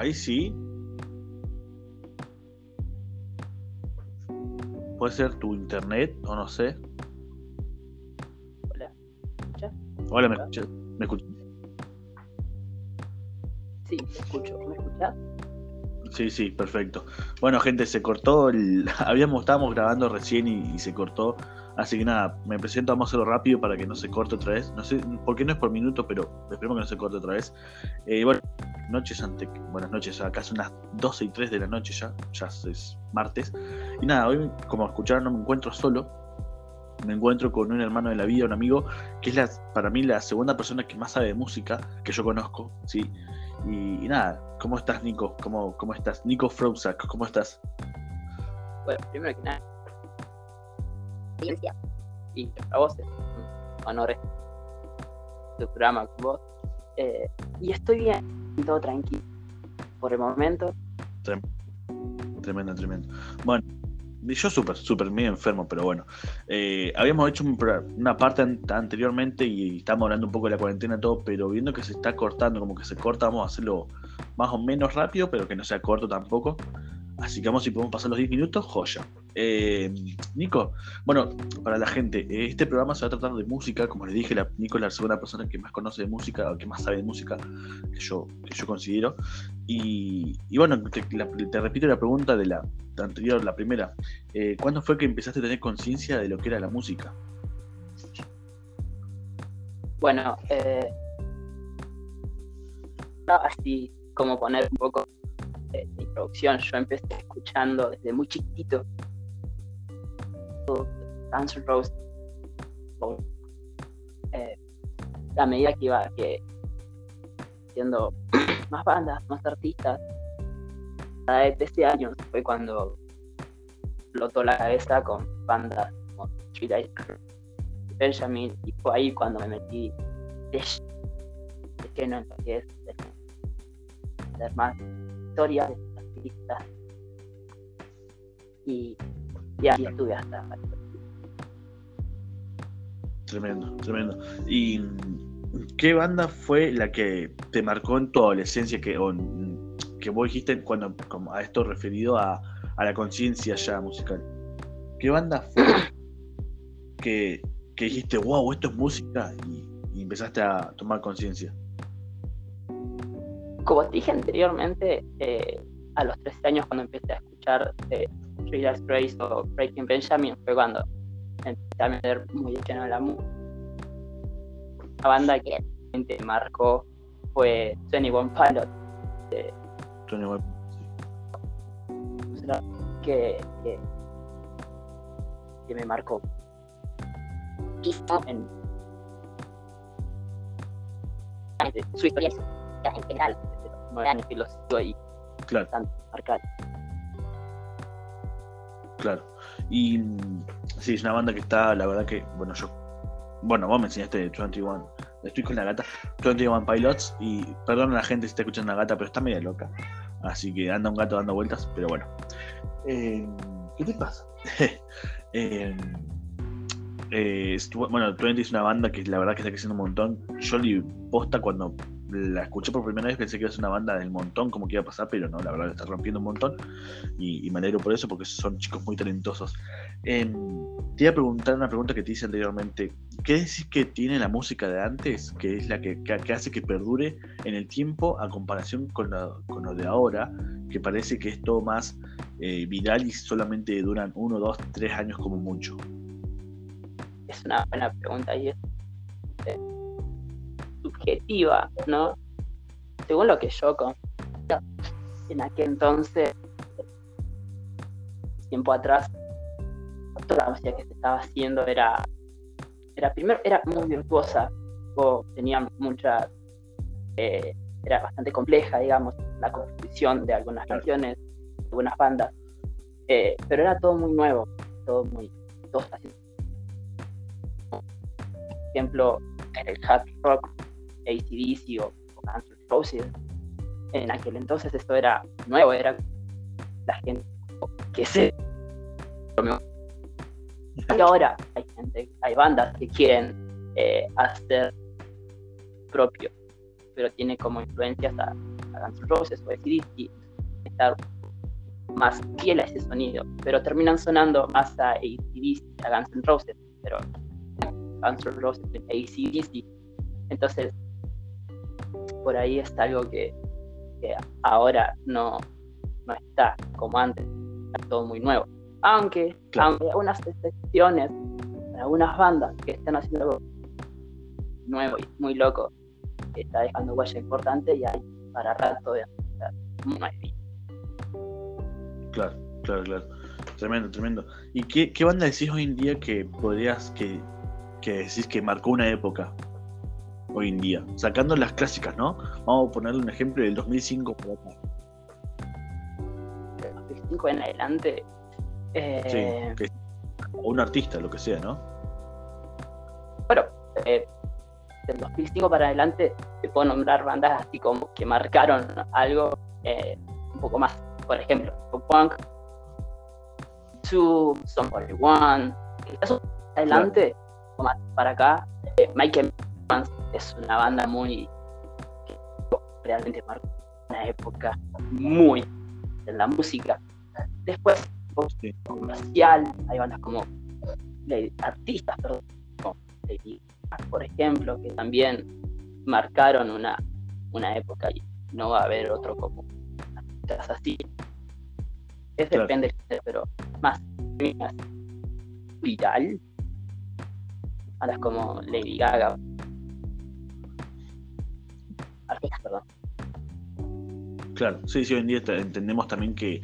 Ahí sí. Puede ser tu internet o no sé. Hola. ¿Me escuchas? Hola, ¿me escuchas? ¿Me escuchas? Sí, te escucho. ¿Me escuchas? Sí, sí, perfecto. Bueno, gente, se cortó el. Habíamos, estábamos grabando recién y, y se cortó. Así que nada, me presento, vamos a hacerlo rápido para que no se corte otra vez. No sé por qué no es por minuto, pero esperemos que no se corte otra vez. Eh, bueno, noches ante. Buenas noches, acá son las 12 y 3 de la noche ya, ya es martes. Y nada, hoy, como escucharon, no me encuentro solo. Me encuentro con un hermano de la vida, un amigo, que es la, para mí la segunda persona que más sabe de música que yo conozco, ¿sí? Y, nada, ¿cómo estás, Nico? ¿Cómo, cómo estás? Nico Frozak, ¿cómo estás? Bueno, primero que nada. Y a vos es un honor tu programa vos. Eh, y estoy bien, todo tranquilo. Por el momento, Tremendo, tremendo. Bueno, yo súper, súper medio enfermo, pero bueno. Eh, habíamos hecho una parte an- anteriormente y estábamos hablando un poco de la cuarentena y todo, pero viendo que se está cortando, como que se corta, vamos a hacerlo más o menos rápido, pero que no sea corto tampoco. Así que vamos, si podemos pasar los 10 minutos, joya. Eh, Nico, bueno, para la gente, eh, este programa se va a tratar de música, como les dije, la, Nico es la segunda persona que más conoce de música, o que más sabe de música, que yo, que yo considero. Y, bueno, te, te repito la pregunta de la anterior, la primera. Eh, ¿Cuándo fue que empezaste a tener conciencia de lo que era la música? bueno, eh, así como poner un poco de introducción, yo empecé escuchando desde muy chiquitito Guns N' Roses. Eh, a medida que iba que siendo más bandas, más artistas, a de 13 años fue cuando explotó la cabeza con bandas como Street Benjamin y fue ahí cuando me metí de ll- de lleno en lo que es hacer más historias de artistas y, y ahí estuve hasta Tremendo, tremendo. ¿Y qué banda fue la que te marcó en tu adolescencia que, o, que vos dijiste cuando como a esto referido a, a la conciencia ya musical? ¿Qué banda fue que, que dijiste, wow, esto es música y, y empezaste a tomar conciencia? como te dije anteriormente, eh, a los 13 años cuando empecé a escuchar eh, Last Grace o Breaking Benjamin fue cuando empecé a meter muy de lleno en la música. La banda que realmente me marcó fue 21 Pilot, Tony Webb, que, que, que me marcó. En su historia en general, los Claro, marcado. Claro. Y sí, es una banda que está, la verdad que, bueno, yo, bueno, vos me enseñaste 21, estoy con la gata, 21 Pilots, y perdón a la gente si está escuchando la gata, pero está media loca. Así que anda un gato dando vueltas, pero bueno. Eh, ¿Qué te pasa? Eh, eh, bueno, 20 es una banda que la verdad que está creciendo un montón. Yo li posta cuando la escuché por primera vez pensé que iba a ser una banda del montón, como que iba a pasar, pero no, la verdad está rompiendo un montón. Y, me alegro por eso, porque son chicos muy talentosos. Em, te iba a preguntar una pregunta que te hice anteriormente. ¿Qué decís que tiene la música de antes, que es la que, que- hace que perdure en el tiempo a comparación con, la- con lo de ahora, que parece que es todo más eh, viral y solamente duran uno, dos, tres años como mucho? es una buena pregunta y es subjetiva, ¿no? Según lo que yo con en aquel entonces, tiempo atrás, toda la música que se estaba haciendo era, era primero, era muy virtuosa, o tenía mucha, eh, era bastante compleja, digamos, la composición de algunas canciones, de algunas bandas, eh, pero era todo muy nuevo, todo muy, todo así por ejemplo, en el hard rock, ACDC o, o Guns N' Roses, en aquel entonces esto era nuevo, era la gente que se... Y ahora hay bandas que quieren eh, hacer propio, pero tiene como influencias a Guns N' Roses o a y estar más fiel a ese sonido, pero terminan sonando más a ACDC, a Guns N' Roses, pero Guns N' Roses, ACDC. Entonces, por ahí está algo que, ahora no, no está como antes, está todo muy nuevo. Aunque, aunque hay algunas excepciones, algunas bandas que están haciendo algo nuevo y muy loco, que está dejando huella importante y hay para rato de muy Claro, claro, claro. Tremendo, tremendo. ¿Y qué, qué banda decís hoy en día que podrías, que, que decís que marcó una época hoy en día? Sacando las clásicas, ¿no? Vamos a ponerle un ejemplo del 2005 por acá. 2005 en adelante. Eh... Sí, o un artista, lo que sea, ¿no? Bueno, eh, del 2005 para adelante te puedo nombrar bandas así como que marcaron algo eh, un poco más por ejemplo, Punk, Two, Somebody One, eso adelante, para acá, eh, Michael es una banda muy que realmente marcó una época muy en la música. Después, comercial, hay bandas como artistas, perdón, como por ejemplo, que también marcaron una, una época y no va a haber otro como así. Es depende, pero más, viral. A las como Lady Gaga. Claro, sí, sí, hoy en día entendemos también que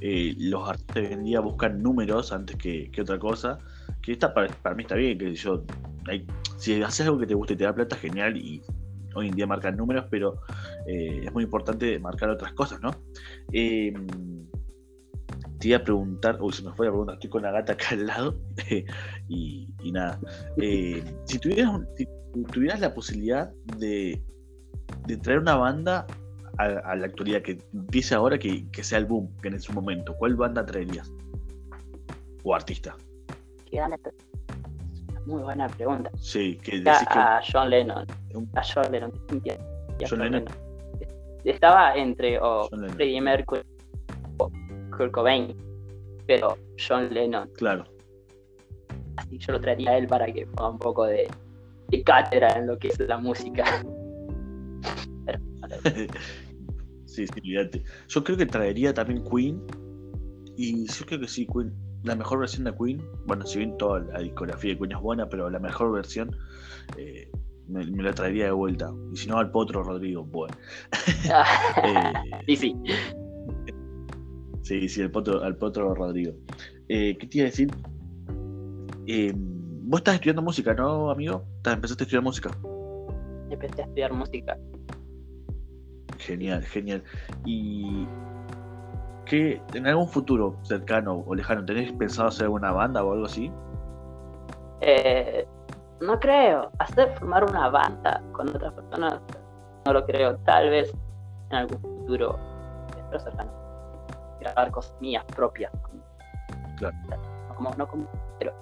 eh, los artistas hoy en día buscan números antes que, otra cosa. Que está para, mí está bien, que yo si haces algo que te guste y te da plata, genial, y hoy en día marcan números, pero eh, es muy importante marcar otras cosas, ¿no? Eh, te iba a preguntar, uy, se me fue la pregunta, estoy con la gata acá al lado, y, nada. Eh, si, tuvieras la posibilidad de, traer una banda a, la actualidad que empiece ahora, que, sea el boom, que en su momento, ¿cuál banda traerías? ¿O artista? Muy buena pregunta. Sí, que a, John Lennon. A John Lennon. John, Lennon. Estaba entre o Freddie Mercury o Kurt Cobain, pero John Lennon. Claro. Así yo lo traería a él para que ponga un poco de, cátedra en lo que es la música. sí, sí, fíjate. Yo creo que traería también Queen. Y yo creo que sí, Queen la mejor versión de Queen, bueno, si bien toda la discografía de Queen es buena, pero la mejor versión eh, me, la traería de vuelta. Y si no, al Potro Rodrigo, bueno. eh, sí, sí. Sí, sí, al Potro, al Potro Rodrigo. Eh, ¿Qué te iba a decir? Eh, vos estás estudiando música, ¿no, amigo? ¿Empezaste a estudiar música? Empecé a estudiar música. Genial, genial. Y que en algún futuro cercano o lejano tenés pensado hacer una banda o algo así? Eh, no creo. Hacer formar una banda con otras personas, no lo creo. Tal vez en algún futuro, espero cercano, grabar cosas mías propias. Claro. No como, no como, pero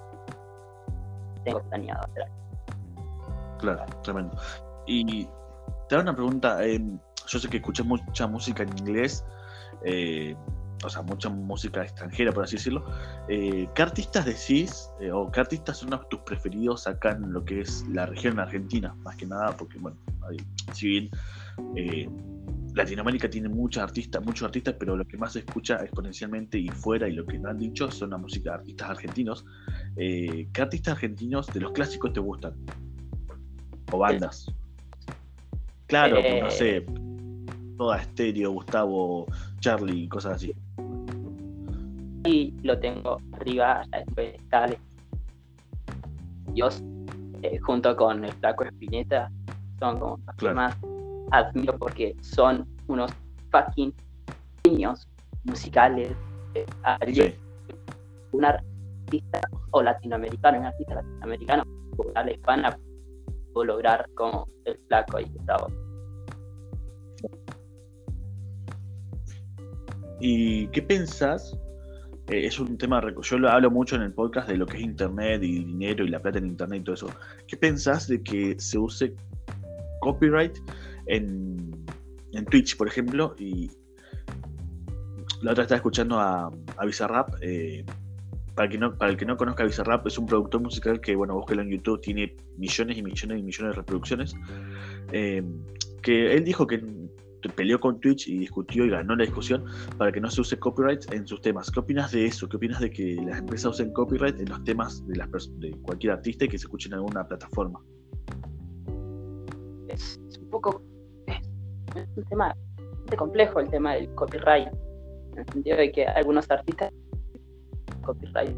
tengo planeado hacer algo. Claro, tremendo. Y te hago una pregunta. Eh, yo sé que escuché mucha música en inglés. Eh, o sea, mucha música extranjera, por así decirlo. Eh, ¿Qué artistas decís, eh, o qué artistas son tus preferidos acá en lo que es la región argentina? Más que nada, porque, bueno, si bien eh, Latinoamérica tiene muchos artistas, muchos artistas, pero lo que más se escucha exponencialmente y fuera, y lo que no han dicho, son la música de artistas argentinos. ¿Qué artistas argentinos de los clásicos te gustan? ¿O bandas? Claro, no sé, toda estéreo, Gustavo, Charlie, cosas así y lo tengo arriba, está Dios, eh, junto con el flaco Espineta, son como los que más admiro porque son unos fucking niños musicales. Eh, Un artista o latinoamericano, un artista latinoamericano, la hispana, puedo lograr como el flaco y Gustavo. ¿Y qué pensás eh, es un tema, yo lo hablo mucho en el podcast de lo que es Internet y dinero y la plata en Internet y todo eso. ¿Qué pensás de que se use copyright en, Twitch, por ejemplo, y la otra estaba escuchando a, a Bizarrap. Eh, para, que no, para el que no conozca Bizarrap, es un productor musical que, bueno, búsquelo en YouTube, tiene millones y millones y millones de reproducciones. Eh, que él dijo que peleó con Twitch y discutió y ganó la discusión para que no se use copyright en sus temas. ¿Qué opinas de eso? ¿Qué opinas de que las empresas usen copyright en los temas de, las de cualquier artista y que se escuchen en alguna plataforma? Es un poco. Es un tema bastante complejo el tema del copyright, en el sentido de que algunos artistas copyright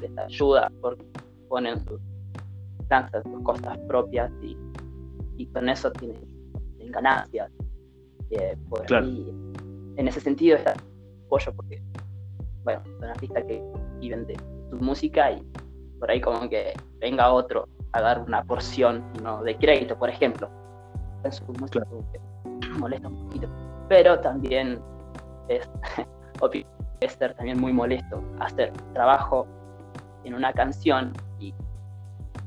les ayuda porque ponen sus lanzan sus cosas propias y, y con eso tienen, ganancias. Eh, en ese sentido está apoyo porque, bueno, son artistas que viven de su música y por ahí como que venga otro a dar una porción no de crédito, por ejemplo. En su música molesta un poquito. Pero también es, es ser también muy molesto hacer trabajo en una canción y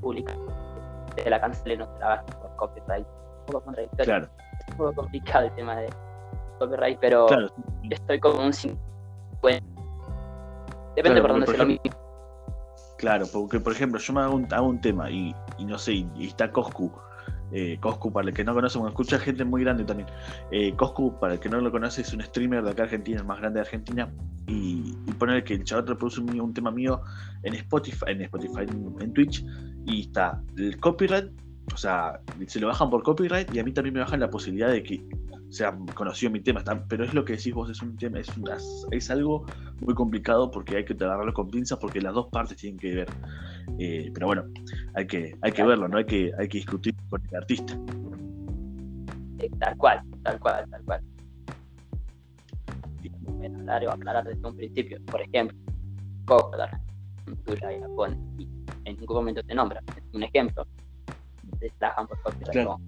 publicar de la cancelen no trabajo por copyright. Un poco contradictorio. Claro. Poco complicado el tema de copyright, pero estoy como un 50. Depende por dónde se lo mismo. Claro, porque por ejemplo, yo me hago un, hago un tema y, y, no sé, y está Coscu eh, Coscu, para el que no conoce, bueno, escucha gente muy grande también. Eh, Coscu, para el que no lo conoce, es un streamer de acá Argentina, el más grande de Argentina. Y, y poner que el chaval reproduce un, un, tema mío en Spotify, en Spotify, en, Twitch, y está el copyright, o sea, se lo bajan por copyright, y a mí también me bajan la posibilidad de que sea conocido mi tema, pero es lo que decís vos, es un tema, es, es algo muy complicado porque hay que agarrarlo con pinzas porque las dos partes tienen que ver. Eh, pero bueno, hay que, hay que verlo, ¿no? Hay que, hay que discutir con el artista. Tal cual, tal cual, tal cual. Hablar o aclarar desde un principio, por ejemplo, la tuya y en ningún momento te nombra. Un ejemplo, trabajan por copyright. Claro.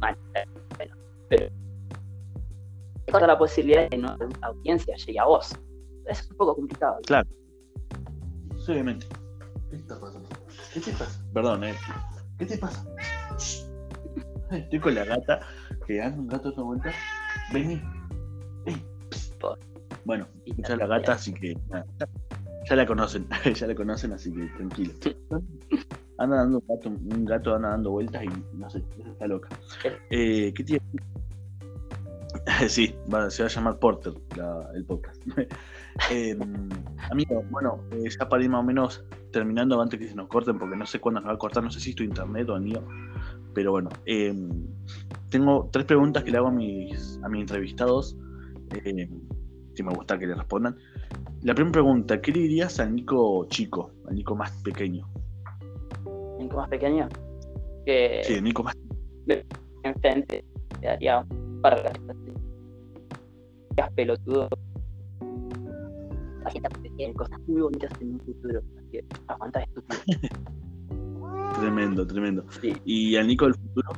Mal, bueno, pero corta la posibilidad de que no la audiencia llegue a vos. Eso es un poco complicado. Claro. Sí, obviamente. ¿Qué está pasando? ¿Qué te pasa? Perdón, eh. ¿Qué te pasa? Estoy con la gata, que anda un gato otra vuelta. Vení. Ey. Bueno, escucha la gata, así que ya la conocen, ya la conocen, así que tranquilo. Anda dando un gato, un gato anda dando vueltas y no sé, está loca. Eh, ¿Qué tiene? sí, se va a llamar Porter el podcast. eh, amigo, bueno, eh, ya para ir más o menos terminando antes que se nos corten, porque no sé cuándo nos va a cortar, no sé si es tu internet o mío, pero bueno, em, tengo tres preguntas que le hago a mis, a mis entrevistados, eh, si me gusta que le respondan. La primera pregunta, ¿qué le dirías al Nico chico, al Nico más pequeño? ¿Nico más pequeño? Que... Sí, Nico más... Enfrente, le daría un par de pelotudo. Gente tiene cosas muy bonitas en un futuro. Así que aguanta esto. tremendo, tremendo. ¿Y al Nico del futuro?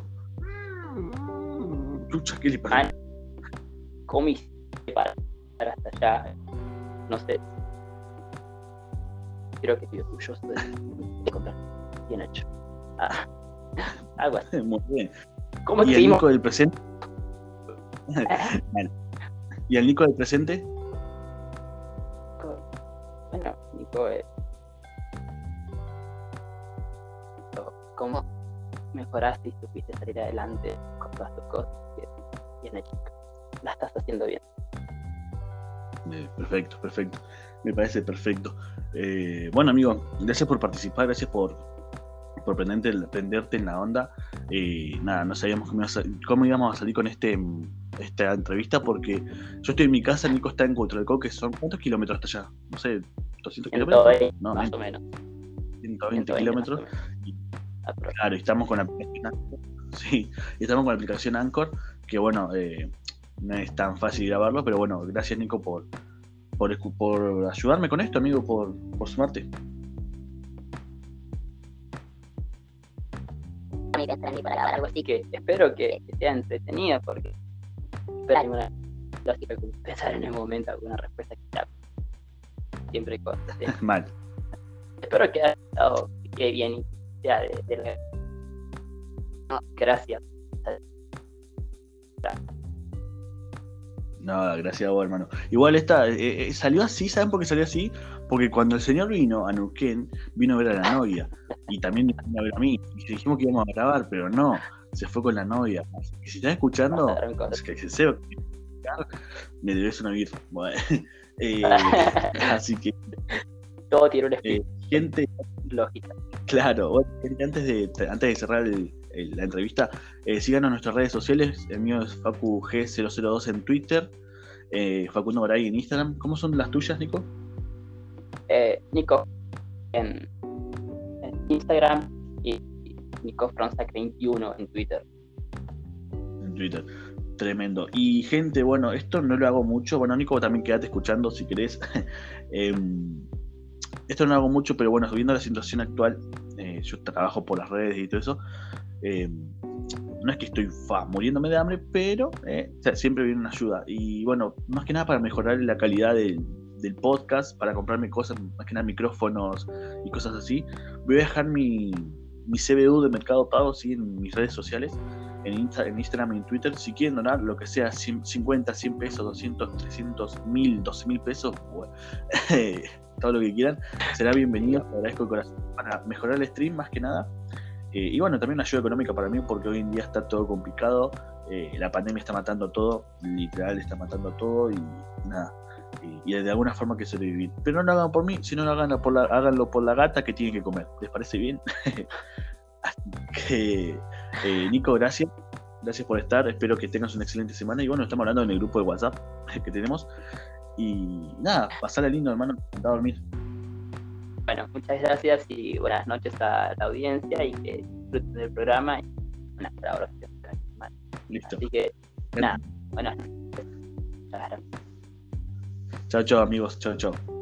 Lucha, ¿qué le pasa? Comis para hasta allá. No sé. Creo que estoy orgulloso de, de comprar. Bien hecho. Ah, algo así. Muy bien. ¿Cómo ¿Y el Nico del presente? bueno. ¿Y el Nico del presente? Bueno, Nico es. ¿Cómo mejoraste y supiste salir adelante con todas tus cosas? Bien hecho. La estás haciendo bien. Eh, perfecto, perfecto. Me parece perfecto. Eh, bueno, amigo, gracias por participar, gracias por, por prenderte, en la onda. Eh, nada, no sabíamos cómo, íbamos a salir con este esta entrevista porque yo estoy en mi casa, Nico está en Cutralcó, que son ¿cuántos kilómetros hasta allá? No sé, 200 kilómetros. No, más o menos. 120, kilómetros. claro, estamos con la aplicación Anchor. Sí, estamos con la aplicación Anchor, que bueno, eh, no es tan fácil grabarlo, pero bueno, gracias Nico por, por, por ayudarme con esto, amigo, por, por sumarte. Para algo así. Que espero que, sea entretenido porque que pensar en el momento alguna respuesta que ya siempre cosas mal. Espero que haya estado que bien y sea de, no, gracias No, gracias a vos, hermano. Igual esta eh, eh, salió así, ¿saben por qué salió así? Porque cuando el señor vino a Neuquén, vino a ver a la novia. Y también ver a mí. Y dijimos que íbamos a grabar, pero no, se fue con la novia. Y si estás escuchando, es que se sepa me debes una birra. Bueno, eh, así que. Todo tiene un espíritu. gente. Lógica. Claro, antes de, antes de cerrar la entrevista, eh, síganos en nuestras redes sociales. El mío es FacuG002 en Twitter, eh, Facundo Garay en Instagram. ¿Cómo son las tuyas, Nico? Eh, Nico en, Instagram y Nico Fronsac21 en Twitter. En Twitter. Tremendo. Y gente, bueno, esto no lo hago mucho. Bueno, Nico, también quédate escuchando si querés. Em, esto no lo hago mucho, pero bueno, viendo la situación actual, eh, yo trabajo por las redes y todo eso. Em, no es que estoy muriéndome de hambre, pero eh, siempre viene una ayuda. Y bueno, más que nada para mejorar la calidad del, podcast, para comprarme cosas, más que nada micrófonos y cosas así. Voy a dejar mi, mi CBU de Mercado Pago ¿sí? en mis redes sociales en, Instagram y en Twitter. Si quieren donar lo que sea, 50, 100 pesos, 200, 300, 1000, 12 mil pesos, todo lo que quieran, será bienvenido. Te agradezco el corazón para mejorar el stream más que nada. Eh, y bueno, también una ayuda económica para mí porque hoy en día está todo complicado. Eh, la pandemia está matando todo, literal está matando todo y nada. Y, de alguna forma que sobrevivir. Pero no lo hagan por mí, sino lo hagan por la, háganlo por la gata que tiene que comer. ¿Les parece bien? Así que eh, Nico, gracias. Gracias por estar. Espero que tengas una excelente semana. Y bueno, estamos hablando en el grupo de WhatsApp que tenemos. Y nada, pasarle lindo, hermano. A dormir. Bueno, muchas gracias y buenas noches a la audiencia y que disfruten del programa. Y una colaboración. Listo. Así que, nada, buenas Chao, chao, amigos. Chao, chao.